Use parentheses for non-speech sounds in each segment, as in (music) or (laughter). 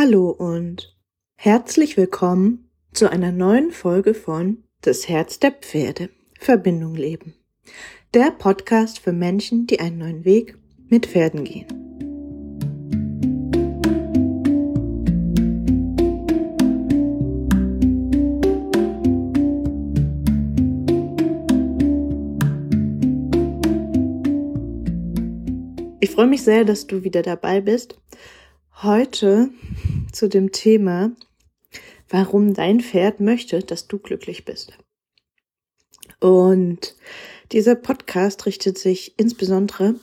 Hallo und herzlich willkommen zu einer neuen Folge von Das Herz der Pferde Verbindung leben. Der Podcast für Menschen, die einen neuen Weg mit Pferden gehen. Ich freue mich sehr, dass du wieder dabei bist. Heute zu dem Thema, warum dein Pferd möchte, dass du glücklich bist. Und dieser Podcast richtet sich insbesondere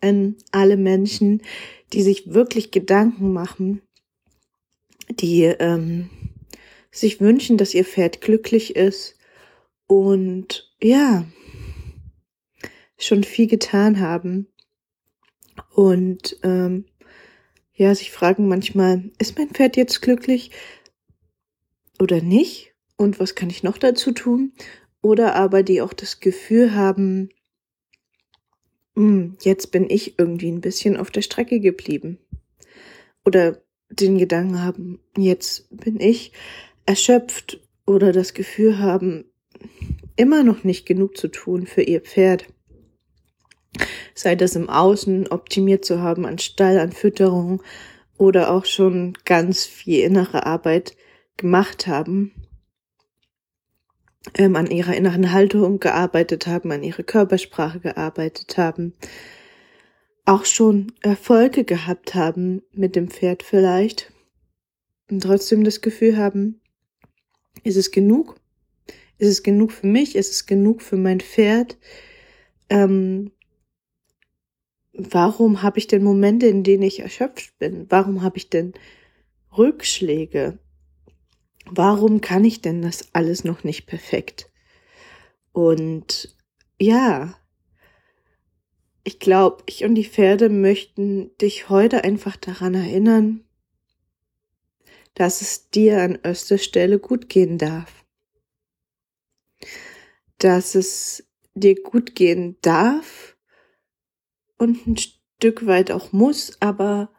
an alle Menschen, die sich wirklich Gedanken machen, die ähm, sich wünschen, dass ihr Pferd glücklich ist und ja, schon viel getan haben und ähm, ja, sich fragen manchmal, ist mein Pferd jetzt glücklich oder nicht? Und was kann ich noch dazu tun? Oder aber die auch das Gefühl haben, hm, jetzt bin ich irgendwie ein bisschen auf der Strecke geblieben. Oder den Gedanken haben, jetzt bin ich erschöpft oder das Gefühl haben, immer noch nicht genug zu tun für ihr Pferd sei das im Außen optimiert zu haben an Stall, an Fütterung oder auch schon ganz viel innere Arbeit gemacht haben, ähm, an ihrer inneren Haltung gearbeitet haben, an ihrer Körpersprache gearbeitet haben, auch schon Erfolge gehabt haben mit dem Pferd vielleicht und trotzdem das Gefühl haben, ist es genug? Ist es genug für mich? Ist es genug für mein Pferd? Ähm, warum habe ich denn Momente, in denen ich erschöpft bin? Warum habe ich denn Rückschläge? Warum kann ich denn das alles noch nicht perfekt? Und ja, ich glaube, ich und die Pferde möchten dich heute einfach daran erinnern, dass es dir an erster Stelle gut gehen darf. Dass es dir gut gehen darf, und ein Stück weit auch muss, aber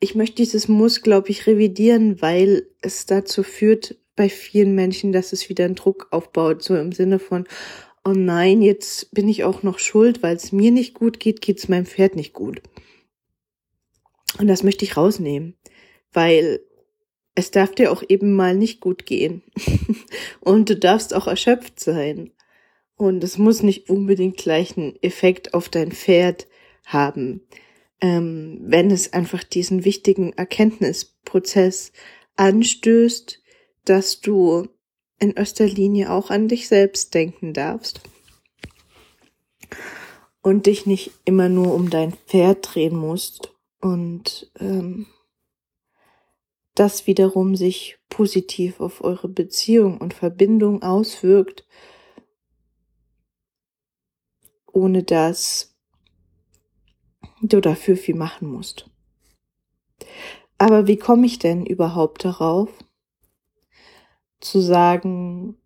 ich möchte dieses Muss, glaube ich, revidieren, weil es dazu führt bei vielen Menschen, dass es wieder einen Druck aufbaut, so im Sinne von, oh nein, jetzt bin ich auch noch schuld, weil es mir nicht gut geht, geht es meinem Pferd nicht gut. Und das möchte ich rausnehmen, weil es darf dir auch eben mal nicht gut gehen. (laughs) Und du darfst auch erschöpft sein. Und es muss nicht unbedingt gleich einen Effekt auf dein Pferd haben, ähm, wenn es einfach diesen wichtigen Erkenntnisprozess anstößt, dass du in erster Linie auch an dich selbst denken darfst und dich nicht immer nur um dein Pferd drehen musst und ähm, das wiederum sich positiv auf eure Beziehung und Verbindung auswirkt ohne dass du dafür viel machen musst. Aber wie komme ich denn überhaupt darauf, zu sagen,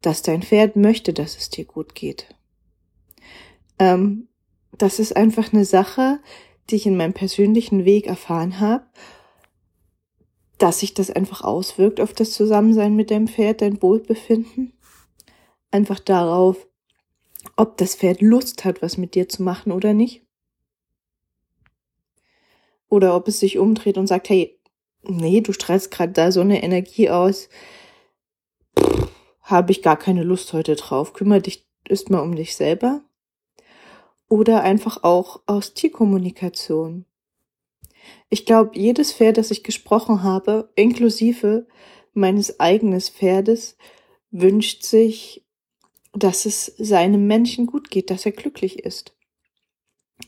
dass dein Pferd möchte, dass es dir gut geht? Ähm, das ist einfach eine Sache, die ich in meinem persönlichen Weg erfahren habe, dass sich das einfach auswirkt auf das Zusammensein mit deinem Pferd, dein Wohlbefinden. Einfach darauf, ob das Pferd Lust hat, was mit dir zu machen oder nicht. Oder ob es sich umdreht und sagt, hey, nee, du strahlst gerade da so eine Energie aus, habe ich gar keine Lust heute drauf. Kümmere dich ist mal um dich selber. Oder einfach auch aus Tierkommunikation. Ich glaube, jedes Pferd, das ich gesprochen habe, inklusive meines eigenen Pferdes, wünscht sich dass es seinem Menschen gut geht, dass er glücklich ist.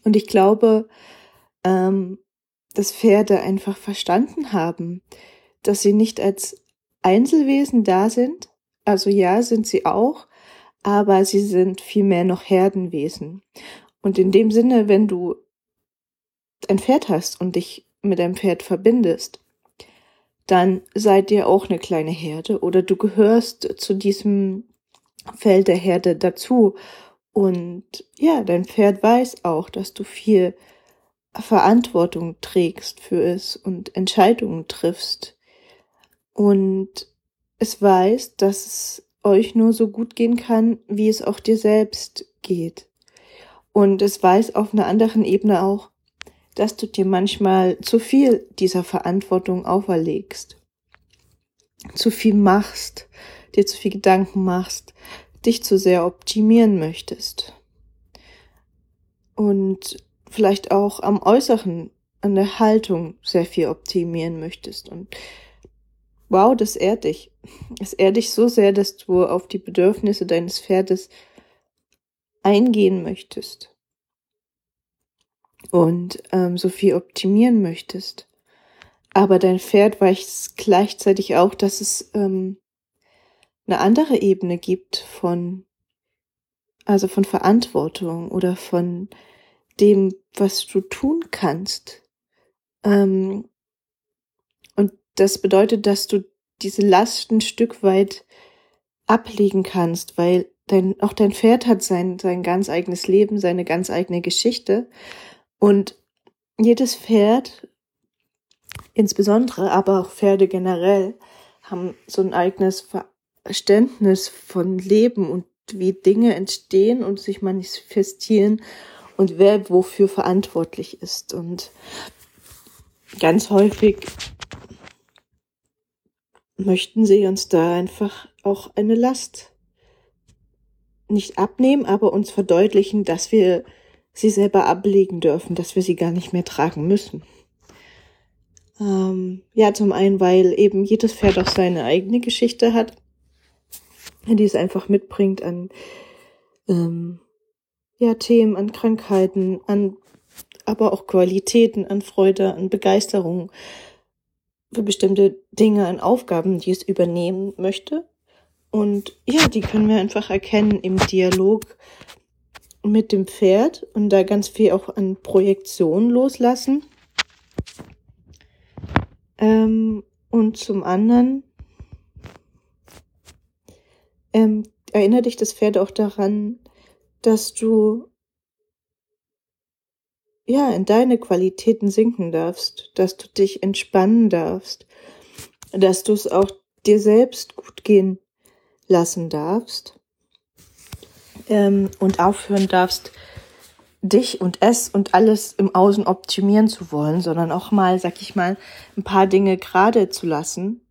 Und ich glaube, ähm, dass Pferde einfach verstanden haben, dass sie nicht als Einzelwesen da sind. Also ja, sind sie auch, aber sie sind vielmehr noch Herdenwesen. Und in dem Sinne, wenn du ein Pferd hast und dich mit deinem Pferd verbindest, dann seid ihr auch eine kleine Herde oder du gehörst zu diesem Feld der Herde dazu. Und ja, dein Pferd weiß auch, dass du viel Verantwortung trägst für es und Entscheidungen triffst und es weiß, dass es euch nur so gut gehen kann, wie es auch dir selbst geht. Und es weiß auf einer anderen Ebene auch, dass du dir manchmal zu viel dieser Verantwortung auferlegst, zu viel machst, dir zu viel Gedanken machst, dich zu sehr optimieren möchtest. Und vielleicht auch am Äußeren, an der Haltung sehr viel optimieren möchtest. Und wow, das ehrt dich. Es ehrt dich so sehr, dass du auf die Bedürfnisse deines Pferdes eingehen möchtest und ähm, so viel optimieren möchtest. Aber dein Pferd weiß gleichzeitig auch, dass es ähm, eine andere Ebene gibt von, also von Verantwortung oder von dem, was du tun kannst. Ähm, und das bedeutet, dass du diese Last ein Stück weit ablegen kannst, weil dein, auch dein Pferd hat sein, sein ganz eigenes Leben, seine ganz eigene Geschichte. Und jedes Pferd, insbesondere, aber auch Pferde generell, haben so ein eigenes Verständnis von Leben und wie Dinge entstehen und sich manifestieren und wer wofür verantwortlich ist. Und ganz häufig möchten sie uns da einfach auch eine Last nicht abnehmen, aber uns verdeutlichen, dass wir sie selber ablegen dürfen, dass wir sie gar nicht mehr tragen müssen. Ähm, ja, zum einen, weil eben jedes Pferd auch seine eigene Geschichte hat, die es einfach mitbringt an ähm, ja, Themen, an Krankheiten, an aber auch Qualitäten, an Freude, an Begeisterung für bestimmte Dinge, an Aufgaben, die es übernehmen möchte. Und ja, die können wir einfach erkennen im Dialog mit dem Pferd und da ganz viel auch an Projektion loslassen. Ähm, und zum anderen ähm, erinnert dich das Pferd auch daran, dass du ja in deine Qualitäten sinken darfst, dass du dich entspannen darfst, dass du es auch dir selbst gut gehen lassen darfst ähm, und aufhören darfst, dich und es und alles im Außen optimieren zu wollen, sondern auch mal, sag ich mal, ein paar Dinge gerade zu lassen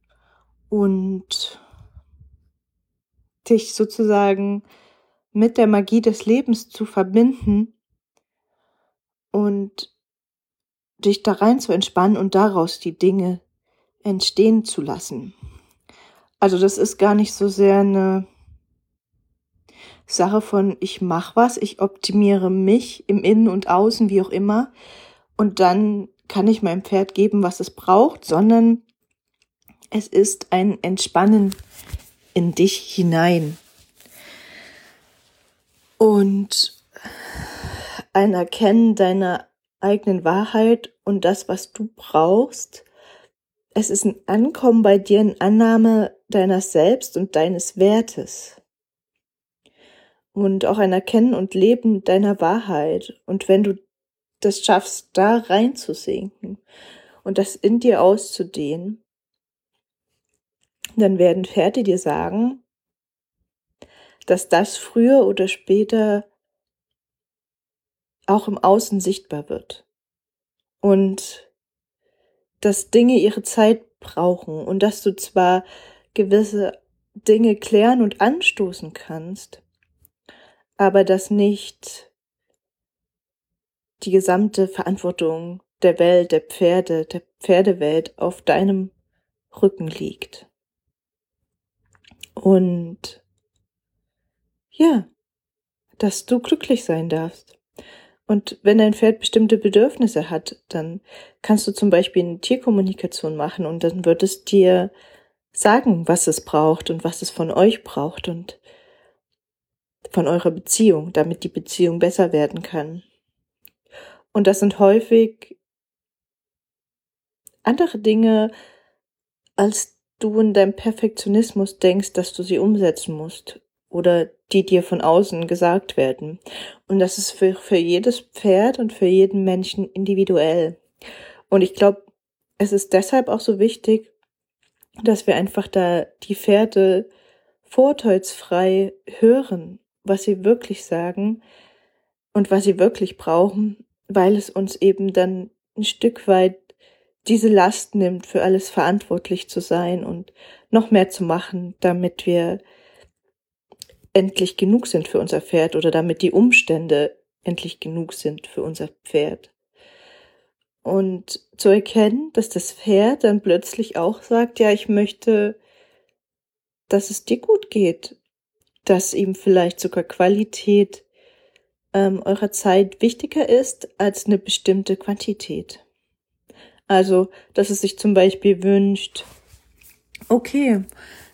und dich sozusagen mit der Magie des Lebens zu verbinden und dich da rein zu entspannen und daraus die Dinge entstehen zu lassen. Also das ist gar nicht so sehr eine Sache von ich mach was, ich optimiere mich im Innen und Außen, wie auch immer, und dann kann ich meinem Pferd geben, was es braucht, sondern es ist ein Entspannen in dich hinein und ein Erkennen deiner eigenen Wahrheit und das, was du brauchst. Es ist ein Ankommen bei dir in Annahme deiner selbst und deines Wertes. Und auch ein Erkennen und Leben deiner Wahrheit. Und wenn du das schaffst, da reinzusinken und das in dir auszudehnen, dann werden Pferde dir sagen, dass das früher oder später auch im Außen sichtbar wird. Und dass Dinge ihre Zeit brauchen und dass du zwar gewisse Dinge klären und anstoßen kannst, aber dass nicht die gesamte Verantwortung der Welt, der Pferde, der Pferdewelt auf deinem Rücken liegt. Und ja, dass du glücklich sein darfst. Und wenn dein Pferd bestimmte Bedürfnisse hat, dann kannst du zum Beispiel eine Tierkommunikation machen und dann wird es dir sagen, was es braucht und was es von euch braucht und von eurer Beziehung, damit die Beziehung besser werden kann. Und das sind häufig andere Dinge, als du in deinem Perfektionismus denkst, dass du sie umsetzen musst oder die dir von außen gesagt werden. Und das ist für, für jedes Pferd und für jeden Menschen individuell. Und ich glaube, es ist deshalb auch so wichtig, dass wir einfach da die Pferde vorteilsfrei hören, was sie wirklich sagen und was sie wirklich brauchen, weil es uns eben dann ein Stück weit diese Last nimmt, für alles verantwortlich zu sein und noch mehr zu machen, damit wir endlich genug sind für unser Pferd oder damit die Umstände endlich genug sind für unser Pferd. Und zu erkennen, dass das Pferd dann plötzlich auch sagt, ja, ich möchte, dass es dir gut geht, dass ihm vielleicht sogar Qualität ähm, eurer Zeit wichtiger ist als eine bestimmte Quantität. Also, dass es sich zum Beispiel wünscht, okay,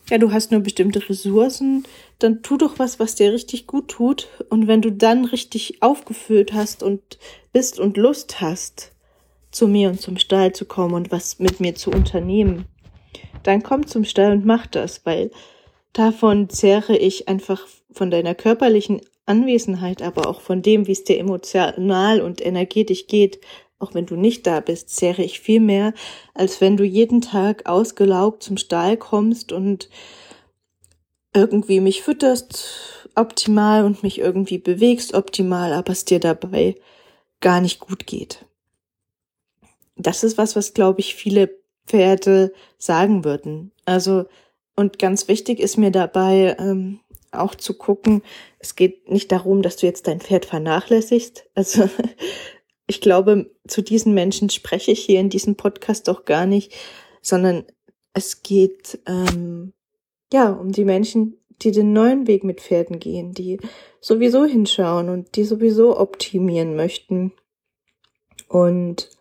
ja, du hast nur bestimmte Ressourcen, dann tu doch was, was dir richtig gut tut. Und wenn du dann richtig aufgefüllt hast und bist und Lust hast, zu mir und zum Stall zu kommen und was mit mir zu unternehmen, dann komm zum Stall und mach das, weil davon zehre ich einfach von deiner körperlichen Anwesenheit, aber auch von dem, wie es dir emotional und energetisch geht, auch wenn du nicht da bist, zehre ich viel mehr, als wenn du jeden Tag ausgelaugt zum Stall kommst und irgendwie mich fütterst optimal und mich irgendwie bewegst optimal, aber es dir dabei gar nicht gut geht. Das ist was, was glaube ich viele Pferde sagen würden. Also, und ganz wichtig ist mir dabei ähm, auch zu gucken, es geht nicht darum, dass du jetzt dein Pferd vernachlässigst. Also (laughs) ich glaube, zu diesen Menschen spreche ich hier in diesem Podcast doch gar nicht, sondern es geht ähm, ja um die Menschen, die den neuen Weg mit Pferden gehen, die sowieso hinschauen und die sowieso optimieren möchten. Und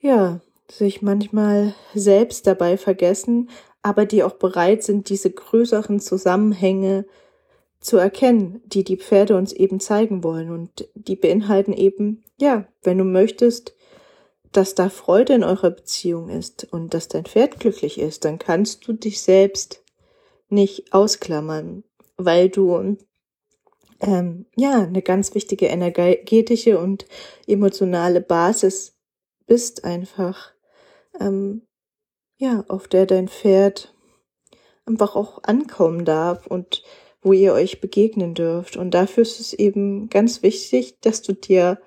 ja, sich manchmal selbst dabei vergessen, aber die auch bereit sind, diese größeren Zusammenhänge zu erkennen, die die Pferde uns eben zeigen wollen. Und die beinhalten eben, ja, wenn du möchtest, dass da Freude in eurer Beziehung ist und dass dein Pferd glücklich ist, dann kannst du dich selbst nicht ausklammern, weil du ähm, ja eine ganz wichtige energetische und emotionale Basis bist einfach, ähm, ja, auf der dein Pferd einfach auch ankommen darf und wo ihr euch begegnen dürft. Und dafür ist es eben ganz wichtig, dass du dir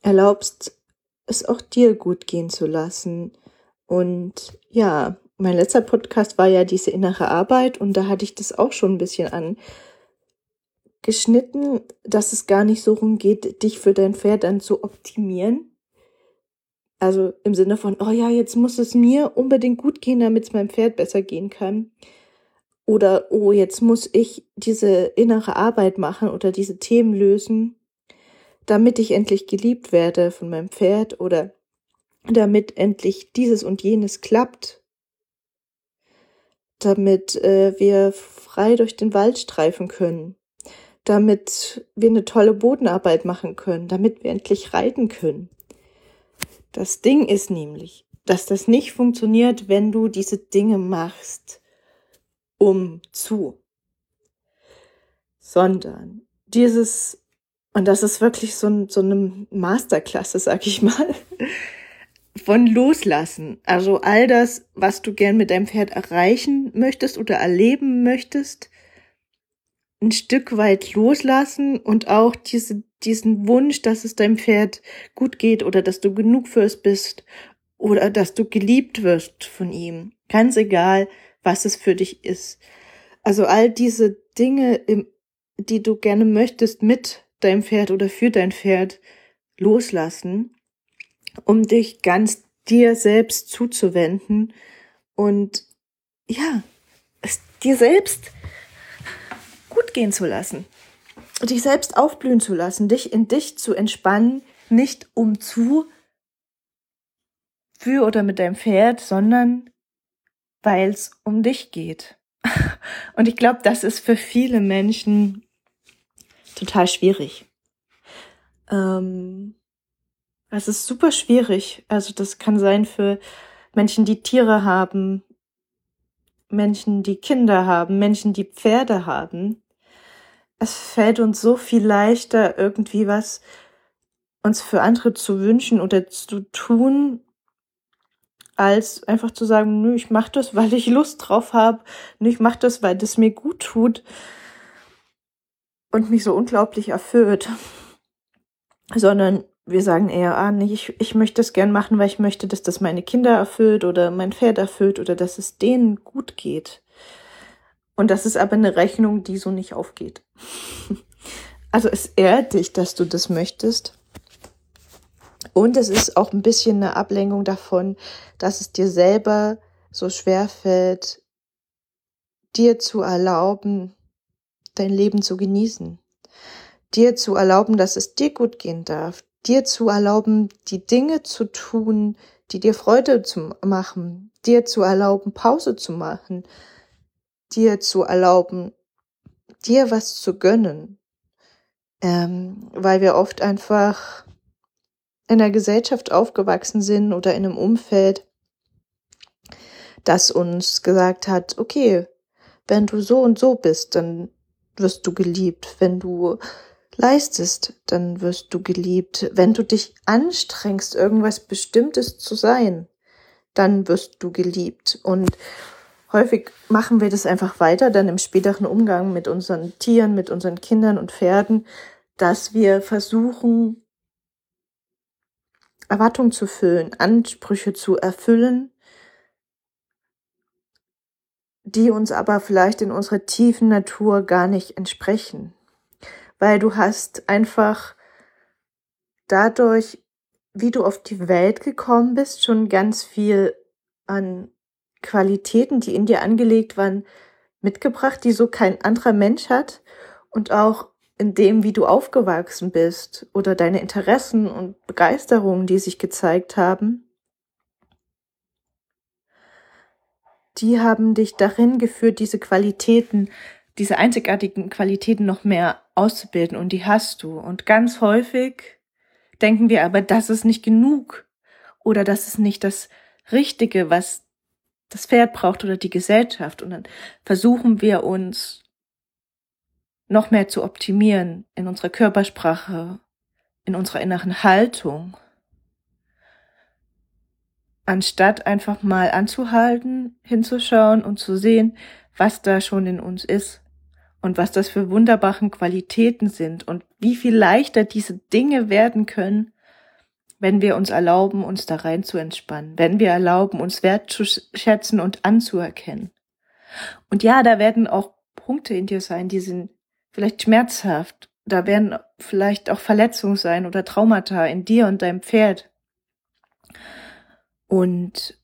erlaubst, es auch dir gut gehen zu lassen. Und ja, mein letzter Podcast war ja diese innere Arbeit und da hatte ich das auch schon ein bisschen angeschnitten, dass es gar nicht so rumgeht, dich für dein Pferd dann zu optimieren. Also im Sinne von, oh ja, jetzt muss es mir unbedingt gut gehen, damit es meinem Pferd besser gehen kann, oder, oh, jetzt muss ich diese innere Arbeit machen oder diese Themen lösen, damit ich endlich geliebt werde von meinem Pferd oder damit endlich dieses und jenes klappt, damit äh, wir frei durch den Wald streifen können, damit wir eine tolle Bodenarbeit machen können, damit wir endlich reiten können. Das Ding ist nämlich, dass das nicht funktioniert, wenn du diese Dinge machst, um zu, sondern dieses, und das ist wirklich so, so eine Masterklasse, sag ich mal, (laughs) von Loslassen. Also all das, was du gern mit deinem Pferd erreichen möchtest oder erleben möchtest, ein Stück weit loslassen und auch diese, diesen Wunsch, dass es deinem Pferd gut geht oder dass du genug für es bist oder dass du geliebt wirst von ihm. Ganz egal, was es für dich ist. Also all diese Dinge, die du gerne möchtest mit deinem Pferd oder für dein Pferd loslassen, um dich ganz dir selbst zuzuwenden und ja, es dir selbst gut gehen zu lassen, dich selbst aufblühen zu lassen, dich in dich zu entspannen, nicht um zu für oder mit deinem Pferd, sondern weil es um dich geht. (laughs) Und ich glaube, das ist für viele Menschen total schwierig. Ähm, es ist super schwierig. Also das kann sein für Menschen, die Tiere haben, Menschen, die Kinder haben, Menschen, die Pferde haben. Es fällt uns so viel leichter, irgendwie was uns für andere zu wünschen oder zu tun, als einfach zu sagen, nö, ich mache das, (laughs) weil ich Lust drauf habe, nö, ich mache das, weil das mir gut tut und mich so unglaublich erfüllt. Sondern wir sagen eher, ah, nee, ich, ich möchte das gern machen, weil ich möchte, dass das meine Kinder erfüllt oder mein Pferd erfüllt oder dass es denen gut geht. Und das ist aber eine Rechnung, die so nicht aufgeht. (laughs) Also es ehrt dich, dass du das möchtest. Und es ist auch ein bisschen eine Ablenkung davon, dass es dir selber so schwer fällt, dir zu erlauben, dein Leben zu genießen. Dir zu erlauben, dass es dir gut gehen darf. Dir zu erlauben, die Dinge zu tun, die dir Freude zu machen, dir zu erlauben, Pause zu machen, dir zu erlauben, dir was zu gönnen, ähm, weil wir oft einfach in einer Gesellschaft aufgewachsen sind oder in einem Umfeld, das uns gesagt hat, okay, wenn du so und so bist, dann wirst du geliebt. Wenn du leistest, dann wirst du geliebt. Wenn du dich anstrengst, irgendwas Bestimmtes zu sein, dann wirst du geliebt. Und häufig machen wir das einfach weiter, dann im späteren Umgang mit unseren Tieren, mit unseren Kindern und Pferden, dass wir versuchen, Erwartungen zu füllen, Ansprüche zu erfüllen, die uns aber vielleicht in unserer tiefen Natur gar nicht entsprechen. Weil du hast einfach dadurch, wie du auf die Welt gekommen bist, schon ganz viel an Qualitäten, die in dir angelegt waren, mitgebracht, die so kein anderer Mensch hat. Und auch in dem, wie du aufgewachsen bist oder deine Interessen und Begeisterungen, die sich gezeigt haben, die haben dich darin geführt, diese Qualitäten diese einzigartigen Qualitäten noch mehr auszubilden und die hast du. Und ganz häufig denken wir aber, das ist nicht genug oder das ist nicht das Richtige, was das Pferd braucht oder die Gesellschaft. Und dann versuchen wir uns noch mehr zu optimieren in unserer Körpersprache, in unserer inneren Haltung, anstatt einfach mal anzuhalten, hinzuschauen und zu sehen, was da schon in uns ist und was das für wunderbaren Qualitäten sind und wie viel leichter diese Dinge werden können, wenn wir uns erlauben, uns da rein zu entspannen, wenn wir erlauben, uns wertzuschätzen und anzuerkennen. Und ja, da werden auch Punkte in dir sein, die sind vielleicht schmerzhaft. Da werden vielleicht auch Verletzungen sein oder Traumata in dir und deinem Pferd. Und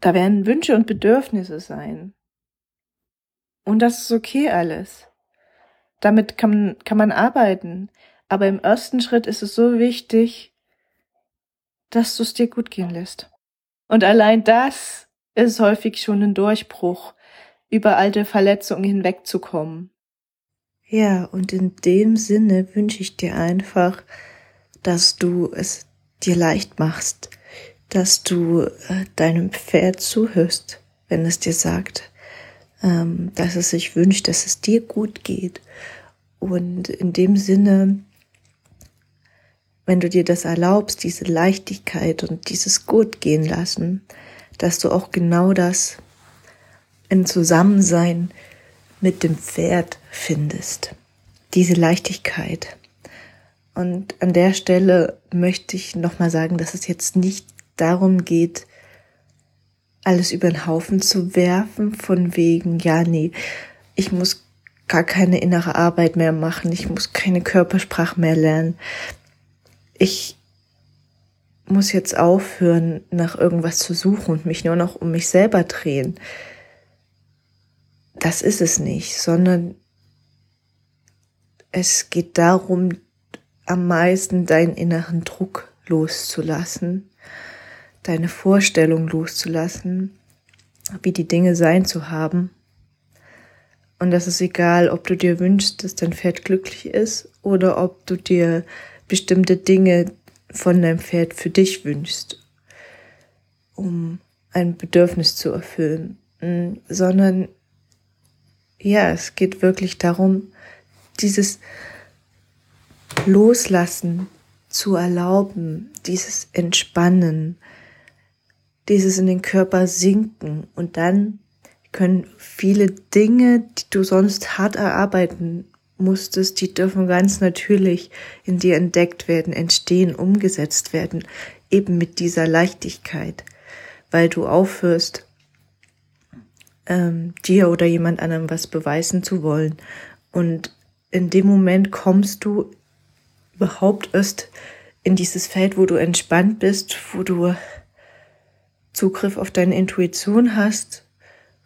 da werden Wünsche und Bedürfnisse sein. Und das ist okay alles. Damit kann, kann man arbeiten. Aber im ersten Schritt ist es so wichtig, dass du es dir gut gehen lässt. Und allein das ist häufig schon ein Durchbruch, über alte Verletzungen hinwegzukommen. Ja, und in dem Sinne wünsche ich dir einfach, dass du es dir leicht machst, dass du äh, deinem Pferd zuhörst, wenn es dir sagt, ähm, dass es sich wünscht, dass es dir gut geht. Und in dem Sinne, wenn du dir das erlaubst, diese Leichtigkeit und dieses Gut gehen lassen, dass du auch genau das in Zusammensein mit dem Pferd findest. Diese Leichtigkeit. Und an der Stelle möchte ich nochmal sagen, dass es jetzt nicht darum geht, alles über den Haufen zu werfen, von wegen, ja, nee, ich muss gar keine innere Arbeit mehr machen, ich muss keine Körpersprache mehr lernen. Ich muss jetzt aufhören, nach irgendwas zu suchen und mich nur noch um mich selber drehen. Das ist es nicht, sondern es geht darum, am meisten deinen inneren Druck loszulassen deine Vorstellung loszulassen, wie die Dinge sein zu haben. Und das ist egal, ob du dir wünschst, dass dein Pferd glücklich ist oder ob du dir bestimmte Dinge von deinem Pferd für dich wünschst, um ein Bedürfnis zu erfüllen. sondern ja, es geht wirklich darum, dieses Loslassen zu erlauben, dieses Entspannen, dieses in den Körper sinken. Und dann können viele Dinge, die du sonst hart erarbeiten musstest, die dürfen ganz natürlich in dir entdeckt werden, entstehen, umgesetzt werden, eben mit dieser Leichtigkeit, weil du aufhörst, ähm, dir oder jemand anderem was beweisen zu wollen. Und in dem Moment kommst du überhaupt erst in dieses Feld, wo du entspannt bist, wo du Zugriff auf deine Intuition hast,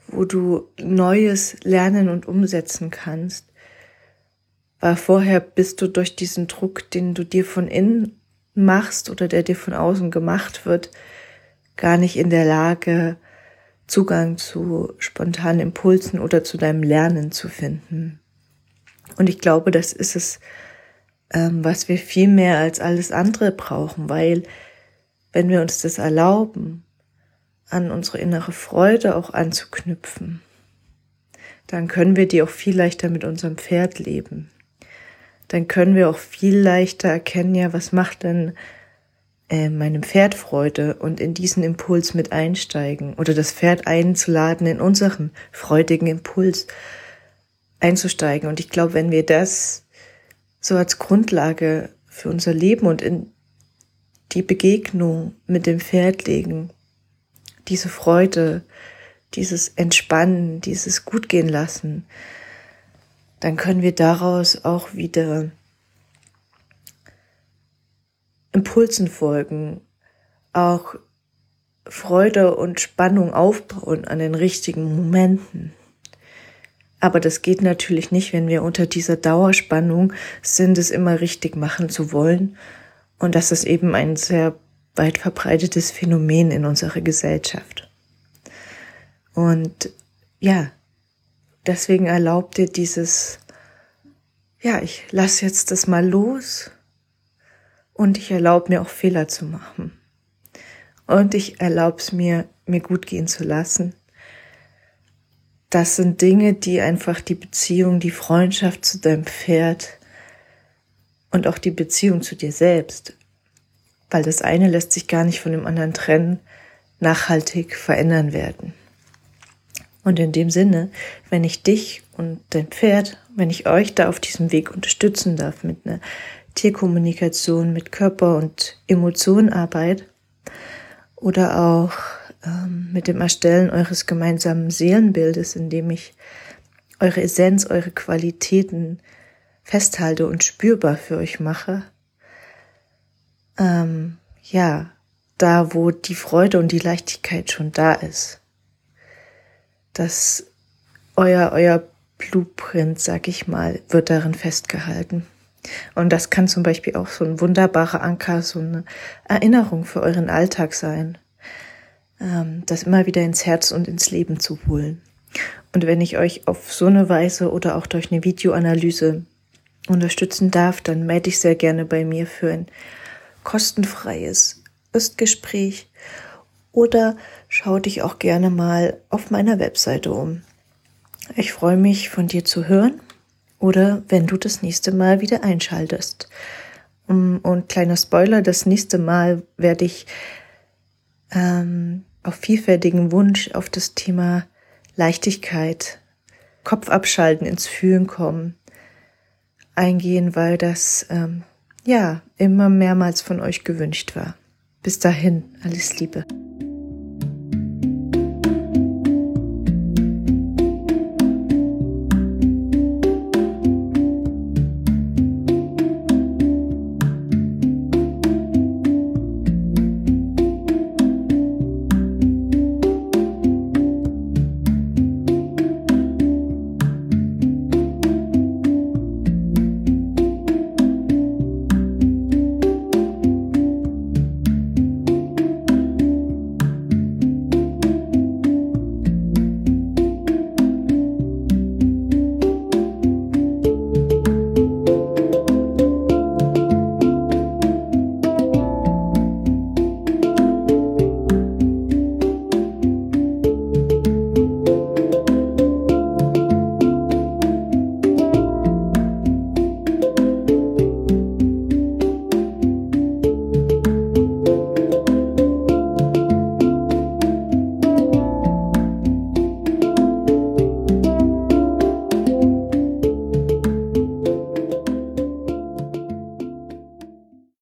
wo du Neues lernen und umsetzen kannst. Weil vorher bist du durch diesen Druck, den du dir von innen machst oder der dir von außen gemacht wird, gar nicht in der Lage, Zugang zu spontanen Impulsen oder zu deinem Lernen zu finden. Und ich glaube, das ist es, ähm, was wir viel mehr als alles andere brauchen, weil wenn wir uns das erlauben, an unsere innere Freude auch anzuknüpfen, dann können wir die auch viel leichter mit unserem Pferd leben. Dann können wir auch viel leichter erkennen, ja, was macht denn äh, meinem Pferd Freude und in diesen Impuls mit einsteigen oder das Pferd einzuladen, in unseren freudigen Impuls einzusteigen. Und ich glaube, wenn wir das so als Grundlage für unser Leben und in die Begegnung mit dem Pferd legen, diese Freude, dieses Entspannen, dieses Gutgehen lassen, dann können wir daraus auch wieder Impulsen folgen, auch Freude und Spannung aufbauen an den richtigen Momenten. Aber das geht natürlich nicht, wenn wir unter dieser Dauerspannung sind, es immer richtig machen zu wollen. Und das ist eben ein sehr weit verbreitetes Phänomen in unserer Gesellschaft. Und ja, deswegen erlaubt dir dieses, ja, ich lass jetzt das mal los und ich erlaube mir auch Fehler zu machen. Und ich erlaube es mir, mir gut gehen zu lassen. Das sind Dinge, die einfach die Beziehung, die Freundschaft zu deinem Pferd und auch die Beziehung zu dir selbst weil das eine lässt sich gar nicht von dem anderen trennen, nachhaltig verändern werden. Und in dem Sinne, wenn ich dich und dein Pferd, wenn ich euch da auf diesem Weg unterstützen darf mit einer Tierkommunikation, mit Körper- und Emotionenarbeit oder auch ähm, mit dem Erstellen eures gemeinsamen Seelenbildes, indem ich eure Essenz, eure Qualitäten festhalte und spürbar für euch mache, ähm, ja, da wo die Freude und die Leichtigkeit schon da ist. Dass euer, euer Blueprint, sag ich mal, wird darin festgehalten. Und das kann zum Beispiel auch so ein wunderbarer Anker, so eine Erinnerung für euren Alltag sein, ähm, das immer wieder ins Herz und ins Leben zu holen. Und wenn ich euch auf so eine Weise oder auch durch eine Videoanalyse unterstützen darf, dann melde ich sehr gerne bei mir für ein kostenfreies Östgespräch oder schau dich auch gerne mal auf meiner Webseite um. Ich freue mich, von dir zu hören oder wenn du das nächste Mal wieder einschaltest. Und kleiner Spoiler, das nächste Mal werde ich ähm, auf vielfältigen Wunsch auf das Thema Leichtigkeit, Kopf abschalten, ins Fühlen kommen, eingehen, weil das ähm, ja, immer mehrmals von euch gewünscht war. Bis dahin, alles Liebe.